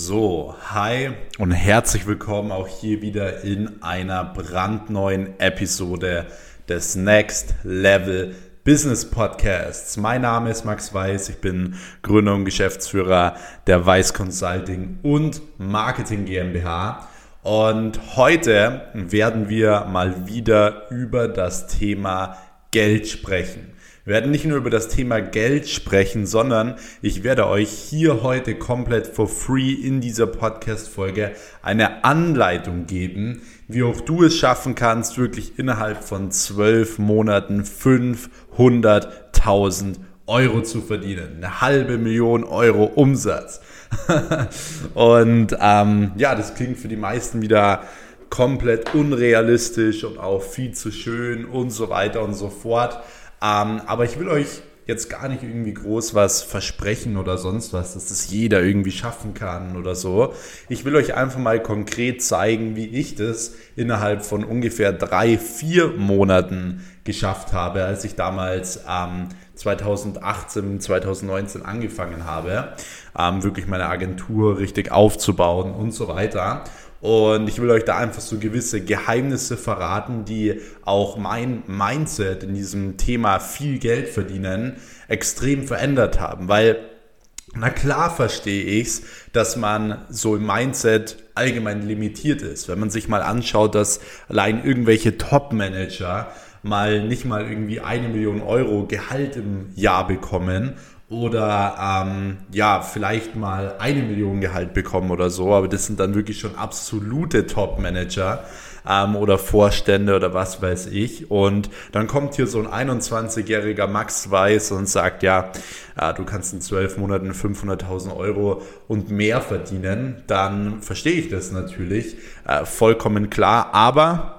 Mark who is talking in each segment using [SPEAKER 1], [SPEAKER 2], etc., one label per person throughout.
[SPEAKER 1] So, hi und herzlich willkommen auch hier wieder in einer brandneuen Episode des Next Level Business Podcasts. Mein Name ist Max Weiß, ich bin Gründer und Geschäftsführer der Weiß Consulting und Marketing GmbH. Und heute werden wir mal wieder über das Thema Geld sprechen. Wir werden nicht nur über das Thema Geld sprechen, sondern ich werde euch hier heute komplett for free in dieser Podcast-Folge eine Anleitung geben, wie auch du es schaffen kannst, wirklich innerhalb von zwölf Monaten 500.000 Euro zu verdienen. Eine halbe Million Euro Umsatz. und ähm, ja, das klingt für die meisten wieder komplett unrealistisch und auch viel zu schön und so weiter und so fort. Ähm, aber ich will euch jetzt gar nicht irgendwie groß was versprechen oder sonst was, dass das jeder irgendwie schaffen kann oder so. Ich will euch einfach mal konkret zeigen, wie ich das innerhalb von ungefähr drei, vier Monaten geschafft habe, als ich damals ähm, 2018, 2019 angefangen habe, ähm, wirklich meine Agentur richtig aufzubauen und so weiter. Und ich will euch da einfach so gewisse Geheimnisse verraten, die auch mein Mindset in diesem Thema viel Geld verdienen extrem verändert haben. Weil, na klar verstehe ich's, dass man so im Mindset allgemein limitiert ist. Wenn man sich mal anschaut, dass allein irgendwelche Top-Manager mal nicht mal irgendwie eine Million Euro Gehalt im Jahr bekommen oder ähm, ja, vielleicht mal eine Million Gehalt bekommen oder so, aber das sind dann wirklich schon absolute Top-Manager ähm, oder Vorstände oder was weiß ich. Und dann kommt hier so ein 21-jähriger Max Weiß und sagt, ja, äh, du kannst in zwölf Monaten 500.000 Euro und mehr verdienen, dann verstehe ich das natürlich äh, vollkommen klar, aber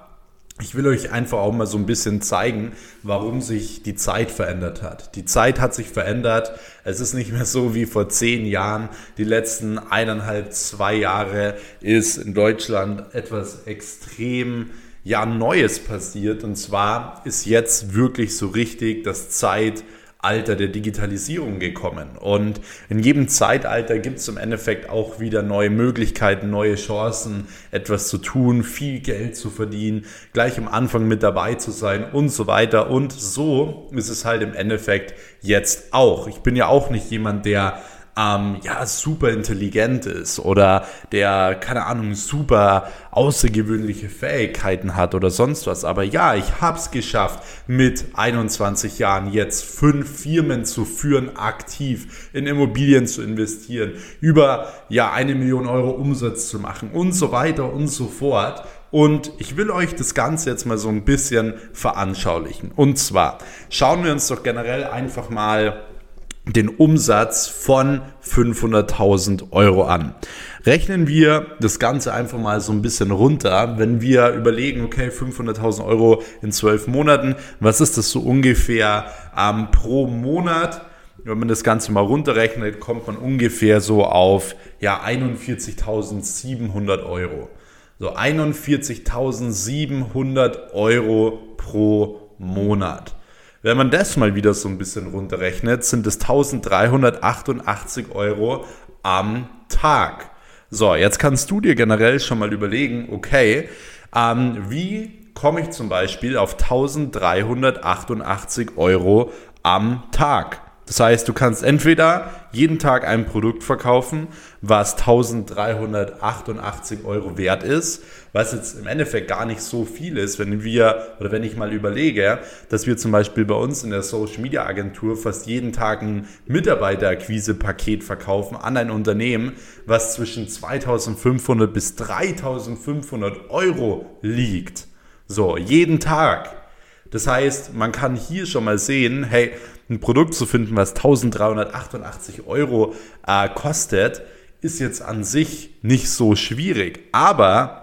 [SPEAKER 1] ich will euch einfach auch mal so ein bisschen zeigen, warum sich die Zeit verändert hat. Die Zeit hat sich verändert. Es ist nicht mehr so wie vor zehn Jahren. Die letzten eineinhalb, zwei Jahre ist in Deutschland etwas extrem ja Neues passiert. Und zwar ist jetzt wirklich so richtig das Zeit Alter der Digitalisierung gekommen. Und in jedem Zeitalter gibt es im Endeffekt auch wieder neue Möglichkeiten, neue Chancen, etwas zu tun, viel Geld zu verdienen, gleich am Anfang mit dabei zu sein und so weiter. Und so ist es halt im Endeffekt jetzt auch. Ich bin ja auch nicht jemand, der ähm, ja, super intelligent ist oder der, keine Ahnung, super außergewöhnliche Fähigkeiten hat oder sonst was. Aber ja, ich habe es geschafft, mit 21 Jahren jetzt fünf Firmen zu führen, aktiv in Immobilien zu investieren, über ja eine Million Euro Umsatz zu machen und so weiter und so fort. Und ich will euch das Ganze jetzt mal so ein bisschen veranschaulichen. Und zwar schauen wir uns doch generell einfach mal den Umsatz von 500.000 Euro an. Rechnen wir das Ganze einfach mal so ein bisschen runter, wenn wir überlegen, okay, 500.000 Euro in zwölf Monaten, was ist das so ungefähr ähm, pro Monat? Wenn man das Ganze mal runterrechnet, kommt man ungefähr so auf ja, 41.700 Euro. So 41.700 Euro pro Monat. Wenn man das mal wieder so ein bisschen runterrechnet, sind es 1388 Euro am Tag. So, jetzt kannst du dir generell schon mal überlegen, okay, ähm, wie komme ich zum Beispiel auf 1388 Euro am Tag? Das heißt, du kannst entweder jeden Tag ein Produkt verkaufen, was 1388 Euro wert ist, was jetzt im Endeffekt gar nicht so viel ist, wenn wir oder wenn ich mal überlege, dass wir zum Beispiel bei uns in der Social Media Agentur fast jeden Tag ein Mitarbeiterakquise-Paket verkaufen an ein Unternehmen, was zwischen 2500 bis 3500 Euro liegt. So, jeden Tag. Das heißt, man kann hier schon mal sehen, hey, ein Produkt zu finden, was 1388 Euro äh, kostet, ist jetzt an sich nicht so schwierig. Aber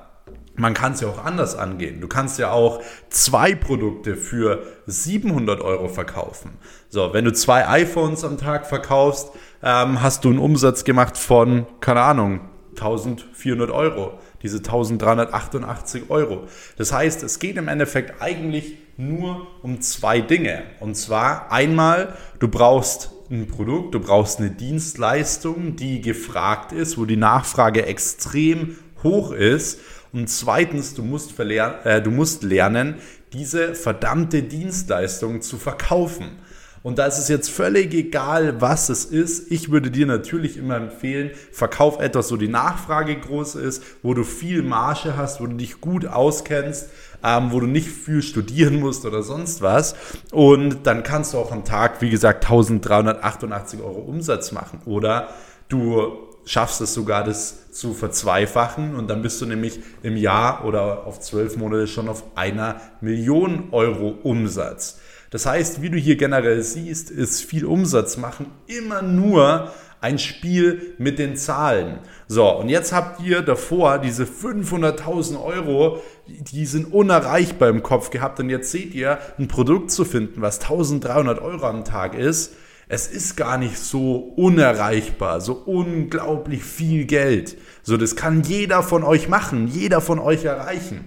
[SPEAKER 1] man kann es ja auch anders angehen. Du kannst ja auch zwei Produkte für 700 Euro verkaufen. So, wenn du zwei iPhones am Tag verkaufst, ähm, hast du einen Umsatz gemacht von, keine Ahnung, 1400 Euro, diese 1388 Euro. Das heißt, es geht im Endeffekt eigentlich nur um zwei Dinge. Und zwar einmal, du brauchst ein Produkt, du brauchst eine Dienstleistung, die gefragt ist, wo die Nachfrage extrem hoch ist. Und zweitens, du musst, äh, du musst lernen, diese verdammte Dienstleistung zu verkaufen. Und da ist es jetzt völlig egal, was es ist. Ich würde dir natürlich immer empfehlen, verkauf etwas, wo die Nachfrage groß ist, wo du viel Marge hast, wo du dich gut auskennst, ähm, wo du nicht viel studieren musst oder sonst was. Und dann kannst du auch am Tag, wie gesagt, 1388 Euro Umsatz machen. Oder du schaffst es sogar, das zu verzweifachen und dann bist du nämlich im Jahr oder auf zwölf Monate schon auf einer Million Euro Umsatz. Das heißt, wie du hier generell siehst, ist viel Umsatz machen immer nur ein Spiel mit den Zahlen. So, und jetzt habt ihr davor diese 500.000 Euro, die sind unerreichbar im Kopf gehabt. Und jetzt seht ihr, ein Produkt zu finden, was 1300 Euro am Tag ist, es ist gar nicht so unerreichbar, so unglaublich viel Geld. So, das kann jeder von euch machen, jeder von euch erreichen.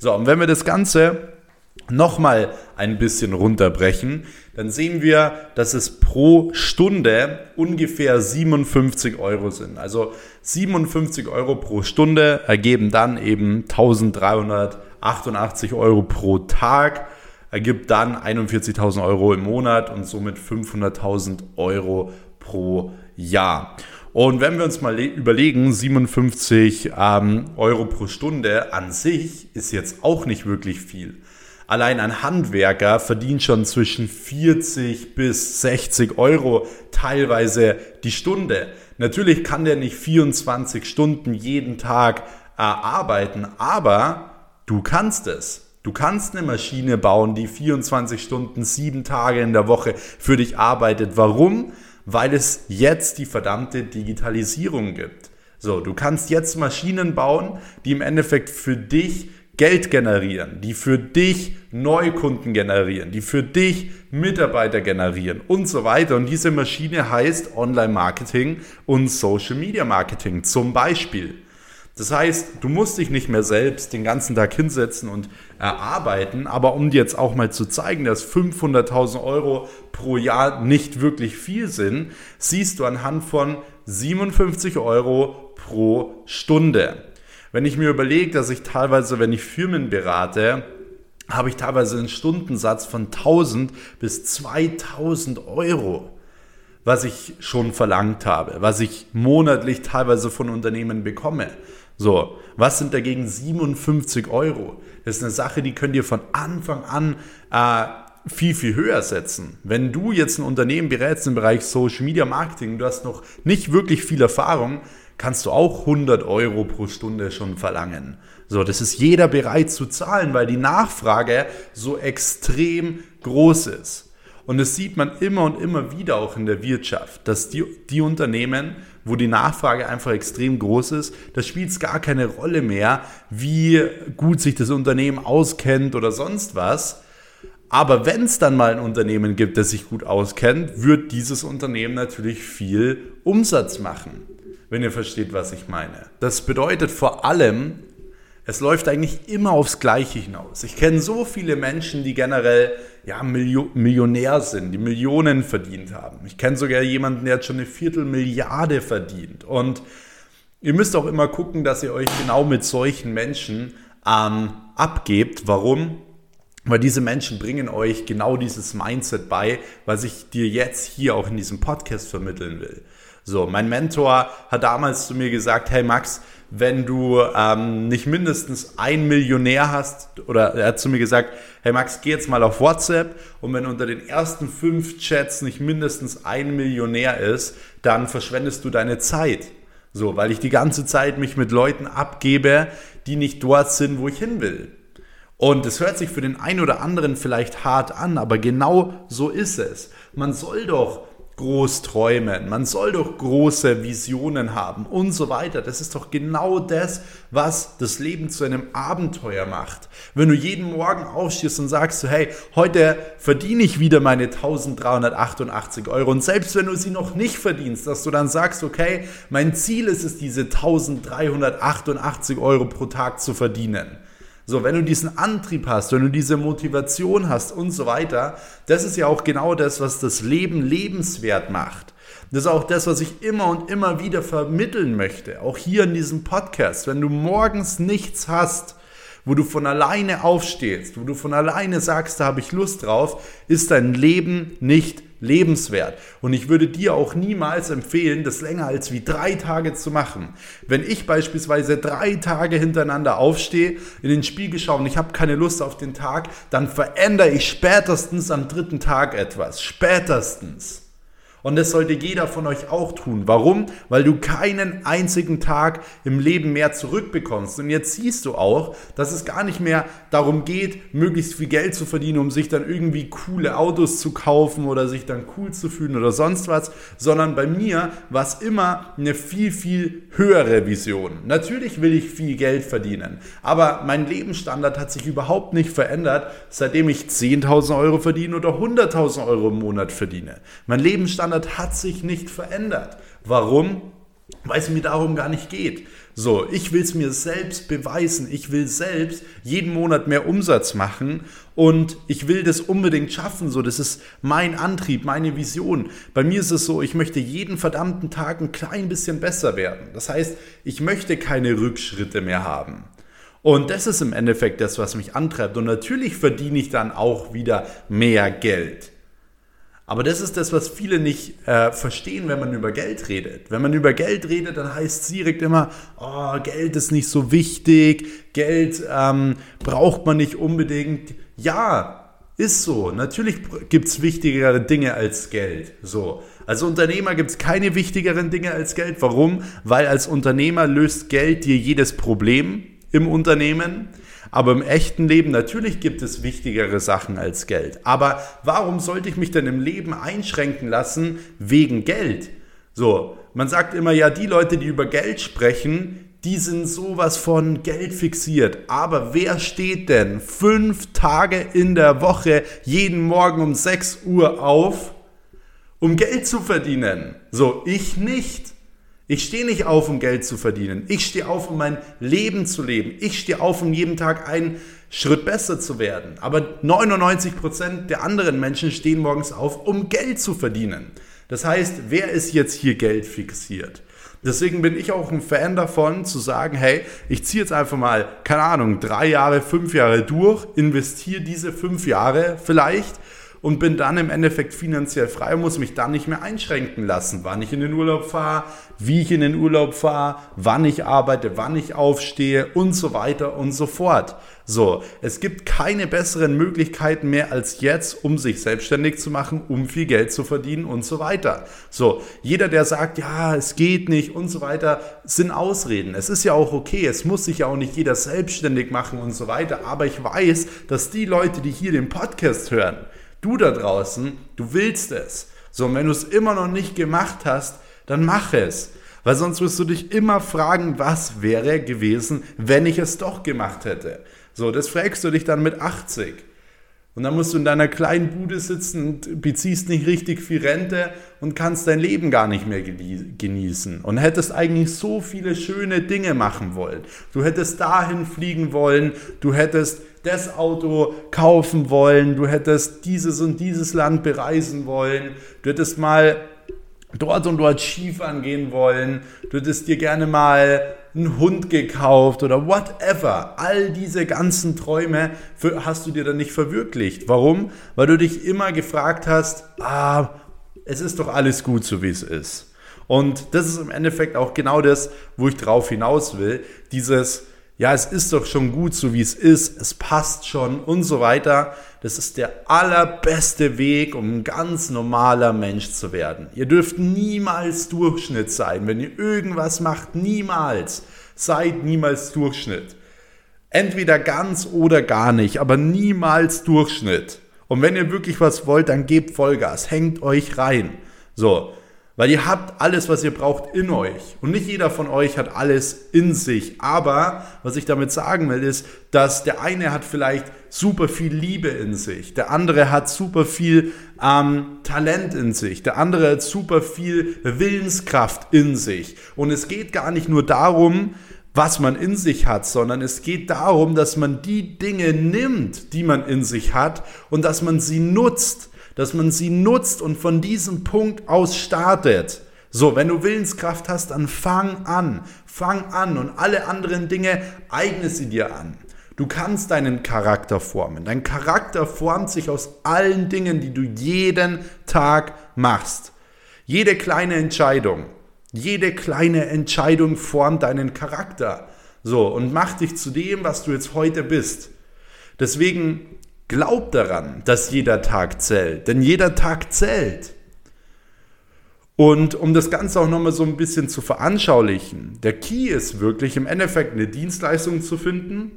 [SPEAKER 1] So, und wenn wir das Ganze nochmal ein bisschen runterbrechen, dann sehen wir, dass es pro Stunde ungefähr 57 Euro sind. Also 57 Euro pro Stunde ergeben dann eben 1388 Euro pro Tag, ergibt dann 41.000 Euro im Monat und somit 500.000 Euro pro Jahr. Und wenn wir uns mal überlegen, 57 ähm, Euro pro Stunde an sich ist jetzt auch nicht wirklich viel. Allein ein Handwerker verdient schon zwischen 40 bis 60 Euro teilweise die Stunde. Natürlich kann der nicht 24 Stunden jeden Tag äh, arbeiten, aber du kannst es. Du kannst eine Maschine bauen, die 24 Stunden, sieben Tage in der Woche für dich arbeitet. Warum? Weil es jetzt die verdammte Digitalisierung gibt. So, du kannst jetzt Maschinen bauen, die im Endeffekt für dich Geld generieren, die für dich Neukunden generieren, die für dich Mitarbeiter generieren und so weiter. Und diese Maschine heißt Online-Marketing und Social-Media-Marketing zum Beispiel. Das heißt, du musst dich nicht mehr selbst den ganzen Tag hinsetzen und erarbeiten, aber um dir jetzt auch mal zu zeigen, dass 500.000 Euro pro Jahr nicht wirklich viel sind, siehst du anhand von 57 Euro pro Stunde. Wenn ich mir überlege, dass ich teilweise, wenn ich Firmen berate, habe ich teilweise einen Stundensatz von 1000 bis 2000 Euro, was ich schon verlangt habe, was ich monatlich teilweise von Unternehmen bekomme. So, was sind dagegen 57 Euro? Das ist eine Sache, die könnt ihr von Anfang an äh, viel, viel höher setzen. Wenn du jetzt ein Unternehmen berätst im Bereich Social Media Marketing, du hast noch nicht wirklich viel Erfahrung, kannst du auch 100 Euro pro Stunde schon verlangen. So, das ist jeder bereit zu zahlen, weil die Nachfrage so extrem groß ist. Und das sieht man immer und immer wieder auch in der Wirtschaft, dass die, die Unternehmen, wo die Nachfrage einfach extrem groß ist, da spielt es gar keine Rolle mehr, wie gut sich das Unternehmen auskennt oder sonst was. Aber wenn es dann mal ein Unternehmen gibt, das sich gut auskennt, wird dieses Unternehmen natürlich viel Umsatz machen wenn ihr versteht, was ich meine. Das bedeutet vor allem, es läuft eigentlich immer aufs Gleiche hinaus. Ich kenne so viele Menschen, die generell ja, Millionär sind, die Millionen verdient haben. Ich kenne sogar jemanden, der hat schon eine Viertelmilliarde verdient. Und ihr müsst auch immer gucken, dass ihr euch genau mit solchen Menschen ähm, abgebt. Warum? Weil diese Menschen bringen euch genau dieses Mindset bei, was ich dir jetzt hier auch in diesem Podcast vermitteln will. So, mein Mentor hat damals zu mir gesagt, hey Max, wenn du ähm, nicht mindestens ein Millionär hast, oder er hat zu mir gesagt, hey Max, geh jetzt mal auf WhatsApp und wenn unter den ersten fünf Chats nicht mindestens ein Millionär ist, dann verschwendest du deine Zeit. So, weil ich die ganze Zeit mich mit Leuten abgebe, die nicht dort sind, wo ich hin will. Und es hört sich für den einen oder anderen vielleicht hart an, aber genau so ist es. Man soll doch groß träumen, man soll doch große Visionen haben und so weiter. Das ist doch genau das, was das Leben zu einem Abenteuer macht. Wenn du jeden Morgen aufstehst und sagst hey, heute verdiene ich wieder meine 1388 Euro und selbst wenn du sie noch nicht verdienst, dass du dann sagst, okay, mein Ziel ist es, diese 1388 Euro pro Tag zu verdienen. So, wenn du diesen Antrieb hast, wenn du diese Motivation hast und so weiter, das ist ja auch genau das, was das Leben lebenswert macht. Das ist auch das, was ich immer und immer wieder vermitteln möchte. Auch hier in diesem Podcast. Wenn du morgens nichts hast, wo du von alleine aufstehst, wo du von alleine sagst, da habe ich Lust drauf, ist dein Leben nicht lebenswert. Und ich würde dir auch niemals empfehlen, das länger als wie drei Tage zu machen. Wenn ich beispielsweise drei Tage hintereinander aufstehe, in den Spiegel schaue und ich habe keine Lust auf den Tag, dann verändere ich spätestens am dritten Tag etwas. Spätestens. Und das sollte jeder von euch auch tun. Warum? Weil du keinen einzigen Tag im Leben mehr zurückbekommst. Und jetzt siehst du auch, dass es gar nicht mehr darum geht, möglichst viel Geld zu verdienen, um sich dann irgendwie coole Autos zu kaufen oder sich dann cool zu fühlen oder sonst was, sondern bei mir war es immer eine viel, viel höhere Vision. Natürlich will ich viel Geld verdienen, aber mein Lebensstandard hat sich überhaupt nicht verändert, seitdem ich 10.000 Euro verdiene oder 100.000 Euro im Monat verdiene. Mein Lebensstandard Lebensstandard hat sich nicht verändert. Warum? Weil es mir darum gar nicht geht. So, ich will es mir selbst beweisen. Ich will selbst jeden Monat mehr Umsatz machen und ich will das unbedingt schaffen. So, das ist mein Antrieb, meine Vision. Bei mir ist es so, ich möchte jeden verdammten Tag ein klein bisschen besser werden. Das heißt, ich möchte keine Rückschritte mehr haben. Und das ist im Endeffekt das, was mich antreibt. Und natürlich verdiene ich dann auch wieder mehr Geld. Aber das ist das, was viele nicht äh, verstehen, wenn man über Geld redet. Wenn man über Geld redet, dann heißt es direkt immer, oh, Geld ist nicht so wichtig, Geld ähm, braucht man nicht unbedingt. Ja, ist so. Natürlich gibt es wichtigere Dinge als Geld. So. Als Unternehmer gibt es keine wichtigeren Dinge als Geld. Warum? Weil als Unternehmer löst Geld dir jedes Problem im Unternehmen. Aber im echten Leben natürlich gibt es wichtigere Sachen als Geld. Aber warum sollte ich mich denn im Leben einschränken lassen wegen Geld? So, man sagt immer ja, die Leute, die über Geld sprechen, die sind sowas von Geld fixiert. Aber wer steht denn fünf Tage in der Woche jeden Morgen um 6 Uhr auf, um Geld zu verdienen? So, ich nicht. Ich stehe nicht auf, um Geld zu verdienen. Ich stehe auf, um mein Leben zu leben. Ich stehe auf, um jeden Tag einen Schritt besser zu werden. Aber 99 Prozent der anderen Menschen stehen morgens auf, um Geld zu verdienen. Das heißt, wer ist jetzt hier Geld fixiert? Deswegen bin ich auch ein Fan davon, zu sagen, hey, ich ziehe jetzt einfach mal, keine Ahnung, drei Jahre, fünf Jahre durch, investiere diese fünf Jahre vielleicht und bin dann im Endeffekt finanziell frei und muss mich dann nicht mehr einschränken lassen, wann ich in den Urlaub fahre, wie ich in den Urlaub fahre, wann ich arbeite, wann ich aufstehe und so weiter und so fort. So, es gibt keine besseren Möglichkeiten mehr als jetzt, um sich selbstständig zu machen, um viel Geld zu verdienen und so weiter. So, jeder, der sagt, ja, es geht nicht und so weiter, sind Ausreden. Es ist ja auch okay, es muss sich ja auch nicht jeder selbstständig machen und so weiter, aber ich weiß, dass die Leute, die hier den Podcast hören, Du da draußen, du willst es. So, und wenn du es immer noch nicht gemacht hast, dann mach es. Weil sonst wirst du dich immer fragen, was wäre gewesen, wenn ich es doch gemacht hätte. So, das fragst du dich dann mit 80. Und dann musst du in deiner kleinen Bude sitzen und beziehst nicht richtig viel Rente und kannst dein Leben gar nicht mehr genießen. Und hättest eigentlich so viele schöne Dinge machen wollen. Du hättest dahin fliegen wollen, du hättest das Auto kaufen wollen, du hättest dieses und dieses Land bereisen wollen, du hättest mal dort und dort Skifahren gehen wollen, du hättest dir gerne mal einen Hund gekauft oder whatever. All diese ganzen Träume hast du dir dann nicht verwirklicht. Warum? Weil du dich immer gefragt hast, ah, es ist doch alles gut so wie es ist. Und das ist im Endeffekt auch genau das, wo ich drauf hinaus will. Dieses, ja, es ist doch schon gut, so wie es ist, es passt schon und so weiter. Das ist der allerbeste Weg, um ein ganz normaler Mensch zu werden. Ihr dürft niemals Durchschnitt sein. Wenn ihr irgendwas macht, niemals. Seid niemals Durchschnitt. Entweder ganz oder gar nicht, aber niemals Durchschnitt. Und wenn ihr wirklich was wollt, dann gebt Vollgas, hängt euch rein. So, weil ihr habt alles, was ihr braucht, in euch. Und nicht jeder von euch hat alles in sich. Aber was ich damit sagen will, ist, dass der eine hat vielleicht super viel Liebe in sich. Der andere hat super viel ähm, Talent in sich. Der andere hat super viel Willenskraft in sich. Und es geht gar nicht nur darum, was man in sich hat, sondern es geht darum, dass man die Dinge nimmt, die man in sich hat und dass man sie nutzt dass man sie nutzt und von diesem Punkt aus startet. So, wenn du Willenskraft hast, dann fang an. Fang an und alle anderen Dinge eigne sie dir an. Du kannst deinen Charakter formen. Dein Charakter formt sich aus allen Dingen, die du jeden Tag machst. Jede kleine Entscheidung, jede kleine Entscheidung formt deinen Charakter. So, und macht dich zu dem, was du jetzt heute bist. Deswegen Glaub daran, dass jeder Tag zählt, denn jeder Tag zählt. Und um das Ganze auch nochmal so ein bisschen zu veranschaulichen, der Key ist wirklich im Endeffekt eine Dienstleistung zu finden,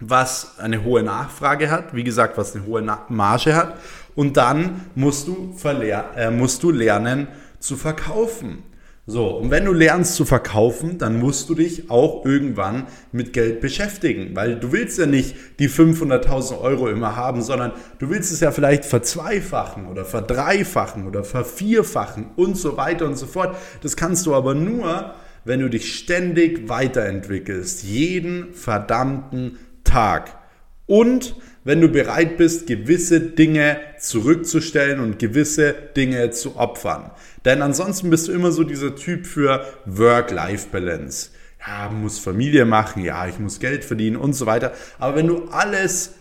[SPEAKER 1] was eine hohe Nachfrage hat, wie gesagt, was eine hohe Marge hat. Und dann musst du, äh, musst du lernen zu verkaufen. So, und wenn du lernst zu verkaufen, dann musst du dich auch irgendwann mit Geld beschäftigen, weil du willst ja nicht die 500.000 Euro immer haben, sondern du willst es ja vielleicht verzweifachen oder verdreifachen oder vervierfachen und so weiter und so fort. Das kannst du aber nur, wenn du dich ständig weiterentwickelst, jeden verdammten Tag. Und wenn du bereit bist, gewisse Dinge zurückzustellen und gewisse Dinge zu opfern. Denn ansonsten bist du immer so dieser Typ für Work-Life-Balance. Ja, muss Familie machen, ja, ich muss Geld verdienen und so weiter. Aber wenn du alles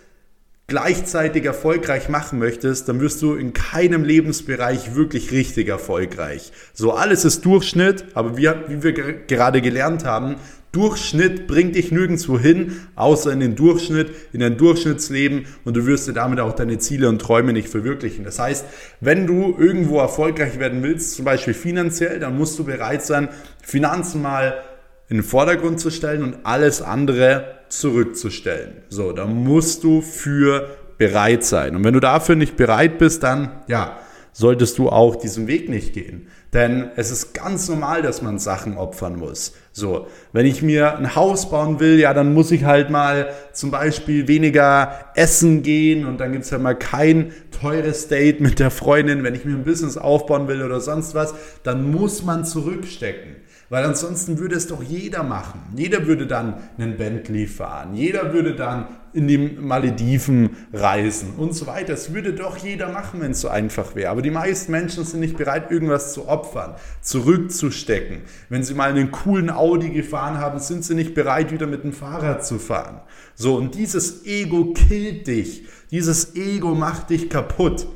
[SPEAKER 1] gleichzeitig erfolgreich machen möchtest, dann wirst du in keinem Lebensbereich wirklich richtig erfolgreich. So, alles ist Durchschnitt, aber wie, wie wir gerade gelernt haben, Durchschnitt bringt dich nirgendwo hin, außer in den Durchschnitt, in dein Durchschnittsleben und du wirst dir damit auch deine Ziele und Träume nicht verwirklichen. Das heißt, wenn du irgendwo erfolgreich werden willst, zum Beispiel finanziell, dann musst du bereit sein, Finanzen mal in den Vordergrund zu stellen und alles andere zurückzustellen. So, da musst du für bereit sein. Und wenn du dafür nicht bereit bist, dann, ja, solltest du auch diesen Weg nicht gehen. Denn es ist ganz normal, dass man Sachen opfern muss. So, wenn ich mir ein Haus bauen will, ja, dann muss ich halt mal zum Beispiel weniger essen gehen und dann gibt's ja mal kein teures Date mit der Freundin. Wenn ich mir ein Business aufbauen will oder sonst was, dann muss man zurückstecken. Weil ansonsten würde es doch jeder machen. Jeder würde dann einen Bentley fahren. Jeder würde dann in die Malediven reisen und so weiter. Das würde doch jeder machen, wenn es so einfach wäre. Aber die meisten Menschen sind nicht bereit, irgendwas zu opfern, zurückzustecken. Wenn sie mal einen coolen Audi gefahren haben, sind sie nicht bereit, wieder mit dem Fahrrad zu fahren. So, und dieses Ego killt dich. Dieses Ego macht dich kaputt.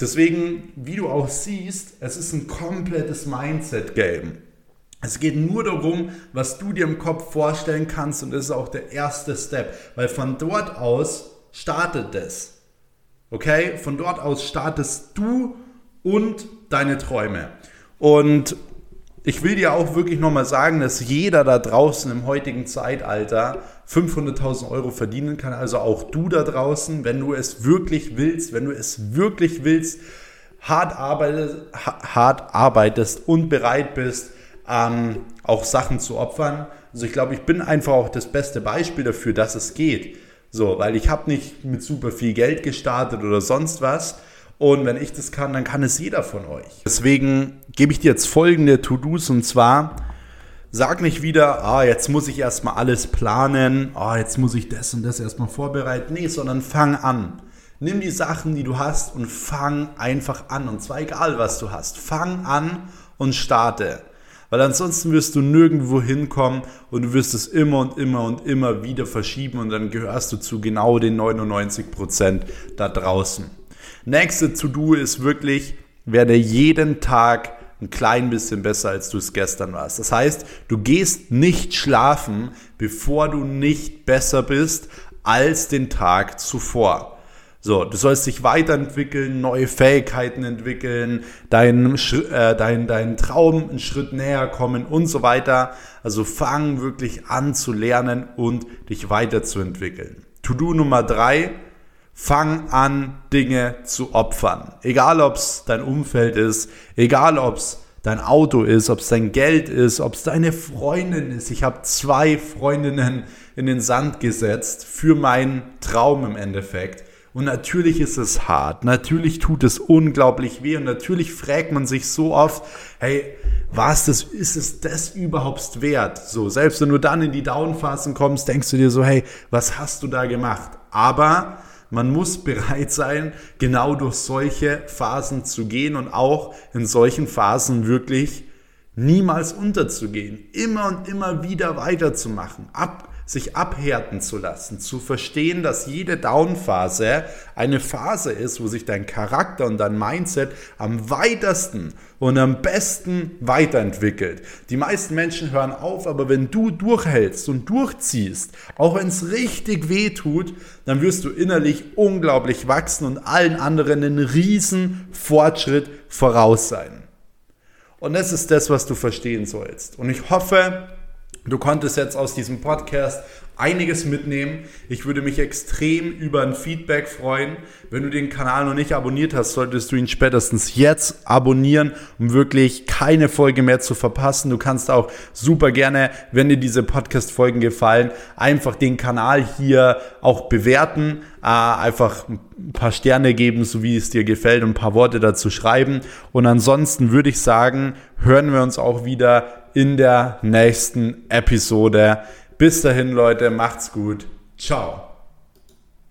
[SPEAKER 1] Deswegen, wie du auch siehst, es ist ein komplettes Mindset-Game. Es geht nur darum, was du dir im Kopf vorstellen kannst und das ist auch der erste Step, weil von dort aus startet es. Okay? Von dort aus startest du und deine Träume. Und ich will dir auch wirklich nochmal sagen, dass jeder da draußen im heutigen Zeitalter 500.000 Euro verdienen kann. Also auch du da draußen, wenn du es wirklich willst, wenn du es wirklich willst, hart arbeitest, hart arbeitest und bereit bist, ähm, auch Sachen zu opfern. Also ich glaube, ich bin einfach auch das beste Beispiel dafür, dass es geht. So, weil ich habe nicht mit super viel Geld gestartet oder sonst was. Und wenn ich das kann, dann kann es jeder von euch. Deswegen gebe ich dir jetzt folgende To-Dos und zwar sag nicht wieder, ah, jetzt muss ich erstmal alles planen, ah, jetzt muss ich das und das erstmal vorbereiten. Nee, sondern fang an. Nimm die Sachen, die du hast und fang einfach an. Und zwar egal, was du hast. Fang an und starte. Weil ansonsten wirst du nirgendwo hinkommen und du wirst es immer und immer und immer wieder verschieben und dann gehörst du zu genau den 99 Prozent da draußen. Nächste To-Do ist wirklich, werde jeden Tag ein klein bisschen besser, als du es gestern warst. Das heißt, du gehst nicht schlafen, bevor du nicht besser bist als den Tag zuvor. So, du sollst dich weiterentwickeln, neue Fähigkeiten entwickeln, deinen äh, dein, dein Traum einen Schritt näher kommen und so weiter. Also fang wirklich an zu lernen und dich weiterzuentwickeln. To-Do Nummer drei, Fang an, Dinge zu opfern. Egal, ob es dein Umfeld ist, egal, ob es dein Auto ist, ob es dein Geld ist, ob es deine Freundin ist. Ich habe zwei Freundinnen in den Sand gesetzt für meinen Traum im Endeffekt. Und natürlich ist es hart, natürlich tut es unglaublich weh und natürlich fragt man sich so oft, hey, was das, ist es das überhaupt wert? So, selbst wenn du dann in die Downphasen kommst, denkst du dir so, hey, was hast du da gemacht? Aber man muss bereit sein, genau durch solche Phasen zu gehen und auch in solchen Phasen wirklich niemals unterzugehen. Immer und immer wieder weiterzumachen. Ab, sich abhärten zu lassen, zu verstehen, dass jede Downphase eine Phase ist, wo sich dein Charakter und dein Mindset am weitesten und am besten weiterentwickelt. Die meisten Menschen hören auf, aber wenn du durchhältst und durchziehst, auch wenn es richtig weh tut, dann wirst du innerlich unglaublich wachsen und allen anderen einen riesen Fortschritt voraus sein. Und das ist das, was du verstehen sollst. Und ich hoffe, Du konntest jetzt aus diesem Podcast einiges mitnehmen. Ich würde mich extrem über ein Feedback freuen. Wenn du den Kanal noch nicht abonniert hast, solltest du ihn spätestens jetzt abonnieren, um wirklich keine Folge mehr zu verpassen. Du kannst auch super gerne, wenn dir diese Podcast-Folgen gefallen, einfach den Kanal hier auch bewerten, äh, einfach ein paar Sterne geben, so wie es dir gefällt und ein paar Worte dazu schreiben. Und ansonsten würde ich sagen, hören wir uns auch wieder in der nächsten Episode. Bis dahin, Leute, macht's gut. Ciao.